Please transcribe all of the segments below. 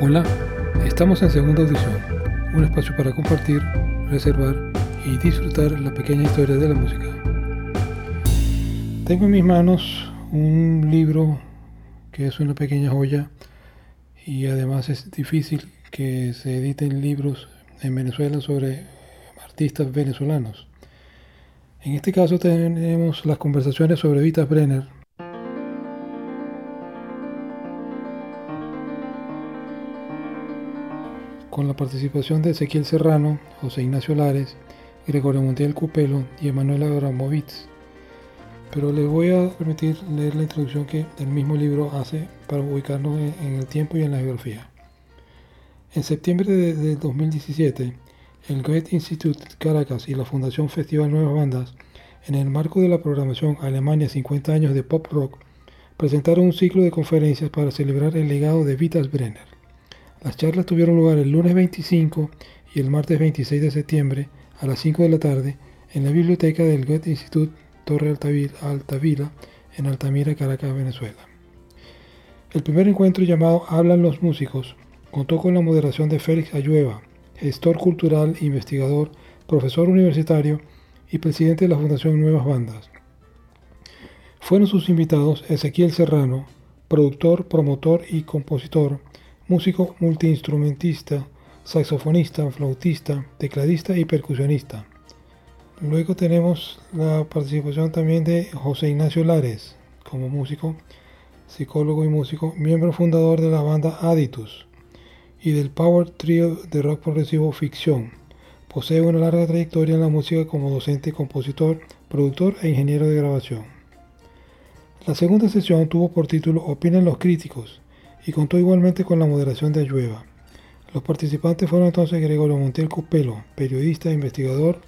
Hola, estamos en segunda audición, un espacio para compartir, reservar y disfrutar la pequeña historia de la música. Tengo en mis manos un libro que es una pequeña joya y además es difícil que se editen libros en Venezuela sobre artistas venezolanos. En este caso tenemos las conversaciones sobre Vitas Brenner, con la participación de Ezequiel Serrano, José Ignacio Lares, Gregorio Montiel Cupelo y Emanuel Abramovitz. Pero les voy a permitir leer la introducción que el mismo libro hace para ubicarnos en el tiempo y en la geografía. En septiembre de 2017, el Goethe Institute Caracas y la Fundación Festival Nuevas Bandas, en el marco de la programación Alemania 50 años de pop rock, presentaron un ciclo de conferencias para celebrar el legado de Vitas Brenner. Las charlas tuvieron lugar el lunes 25 y el martes 26 de septiembre a las 5 de la tarde en la biblioteca del Goethe Institute Torre Altavila, en Altamira, Caracas, Venezuela. El primer encuentro llamado Hablan los músicos contó con la moderación de Félix Ayueva, gestor cultural, investigador, profesor universitario y presidente de la Fundación Nuevas Bandas. Fueron sus invitados Ezequiel Serrano, productor, promotor y compositor, músico multiinstrumentista, saxofonista, flautista, tecladista y percusionista. Luego tenemos la participación también de José Ignacio Lares como músico, psicólogo y músico, miembro fundador de la banda Aditus y del Power Trio de rock progresivo Ficción. Posee una larga trayectoria en la música como docente, compositor, productor e ingeniero de grabación. La segunda sesión tuvo por título Opinan los críticos y contó igualmente con la moderación de Ayueva. Los participantes fueron entonces Gregorio Montiel Cupelo, periodista, investigador,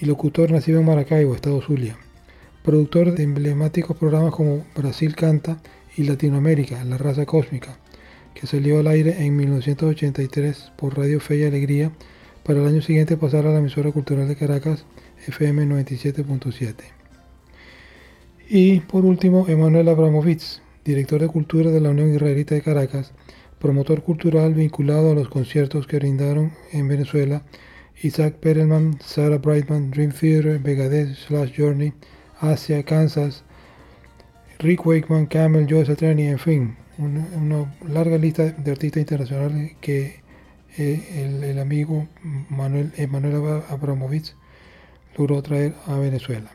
y locutor nacido en Maracaibo, Estado Zulia, productor de emblemáticos programas como Brasil Canta y Latinoamérica, La Raza Cósmica, que salió al aire en 1983 por Radio Fe y Alegría, para el año siguiente pasar a la emisora cultural de Caracas, FM 97.7. Y por último, Emanuel Abramovitz, director de Cultura de la Unión Israelita de Caracas, promotor cultural vinculado a los conciertos que brindaron en Venezuela Isaac Perelman, Sarah Brightman, Dream Theater, Megadeth, Slash Journey, Asia, Kansas, Rick Wakeman, Camel, Joe Satriani, en fin, una, larga lista de artistas internacionales que eh, el, amigo Manuel, Emanuel Abramovich logró traer a Venezuela.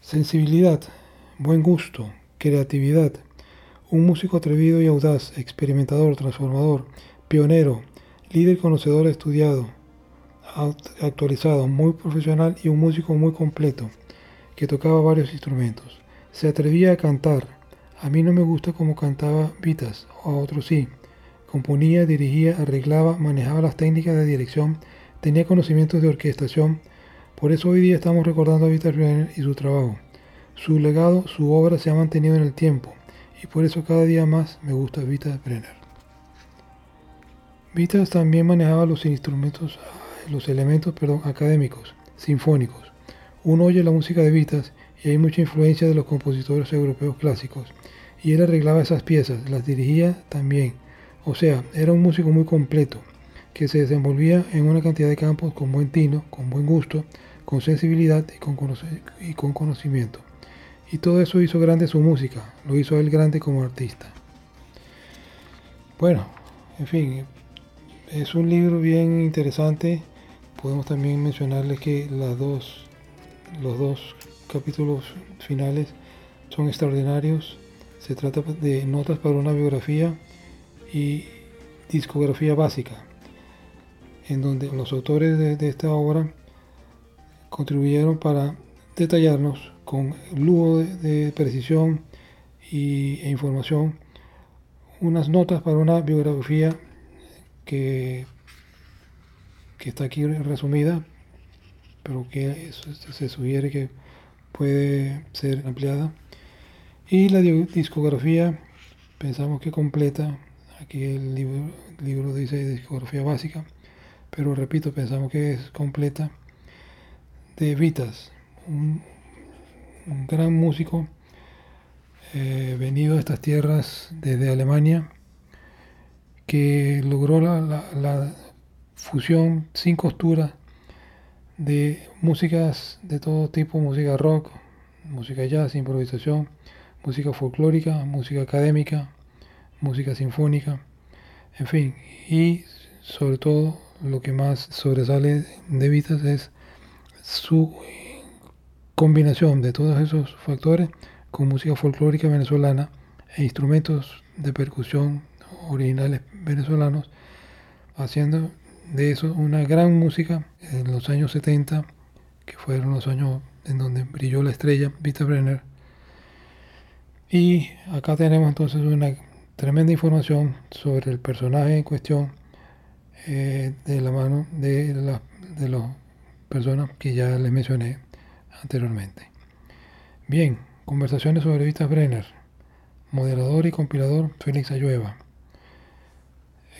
Sensibilidad, buen gusto, creatividad, un músico atrevido y audaz, experimentador, transformador, pionero, líder conocedor estudiado, actualizado, muy profesional y un músico muy completo, que tocaba varios instrumentos. Se atrevía a cantar. A mí no me gusta como cantaba Vitas, o a otros sí. Componía, dirigía, arreglaba, manejaba las técnicas de dirección, tenía conocimientos de orquestación. Por eso hoy día estamos recordando a Vitas y su trabajo. Su legado, su obra se ha mantenido en el tiempo y por eso cada día más me gusta Vitas Brenner. Vitas también manejaba los instrumentos, los elementos perdón, académicos, sinfónicos. Uno oye la música de Vitas y hay mucha influencia de los compositores europeos clásicos. Y él arreglaba esas piezas, las dirigía también. O sea, era un músico muy completo, que se desenvolvía en una cantidad de campos con buen tino, con buen gusto, con sensibilidad y y con conocimiento. Y todo eso hizo grande su música, lo hizo él grande como artista. Bueno, en fin, es un libro bien interesante. Podemos también mencionarles que las dos, los dos capítulos finales son extraordinarios. Se trata de notas para una biografía y discografía básica, en donde los autores de, esta obra contribuyeron para detallarnos con lujo de, precisión y, e información unas notas para una biografía que, está aquí resumida, pero que se sugiere que puede ser ampliada. Y la discografía, pensamos que completa, aquí el libro, libro dice discografía básica, pero repito, pensamos que es completa, de Vitas, un, gran músico eh, venido a estas tierras desde Alemania, que logró la, fusión sin costura de músicas de todo tipo, música rock, música jazz, improvisación, música folclórica, música académica, música sinfónica, en fin, y sobre todo lo que más sobresale de Vitas es su combinación de todos esos factores con música folclórica venezolana e instrumentos de percusión originales venezolanos, haciendo de eso una gran música en los años 70, que fueron los años en donde brilló la estrella Vita Brenner. Y acá tenemos entonces una tremenda información sobre el personaje en cuestión eh, de la mano de, la, de las personas que ya les mencioné anteriormente. Bien, conversaciones sobre Vita Brenner, moderador y compilador Félix Ayueva.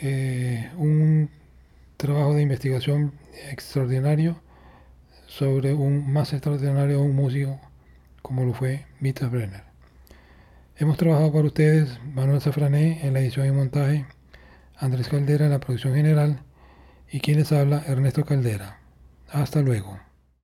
Eh, un trabajo de investigación extraordinario sobre un más extraordinario un músico como lo fue Vita Brenner. Hemos trabajado para ustedes Manuel Safrané en la edición y montaje, Andrés Caldera en la producción general y quienes habla Ernesto Caldera. Hasta luego.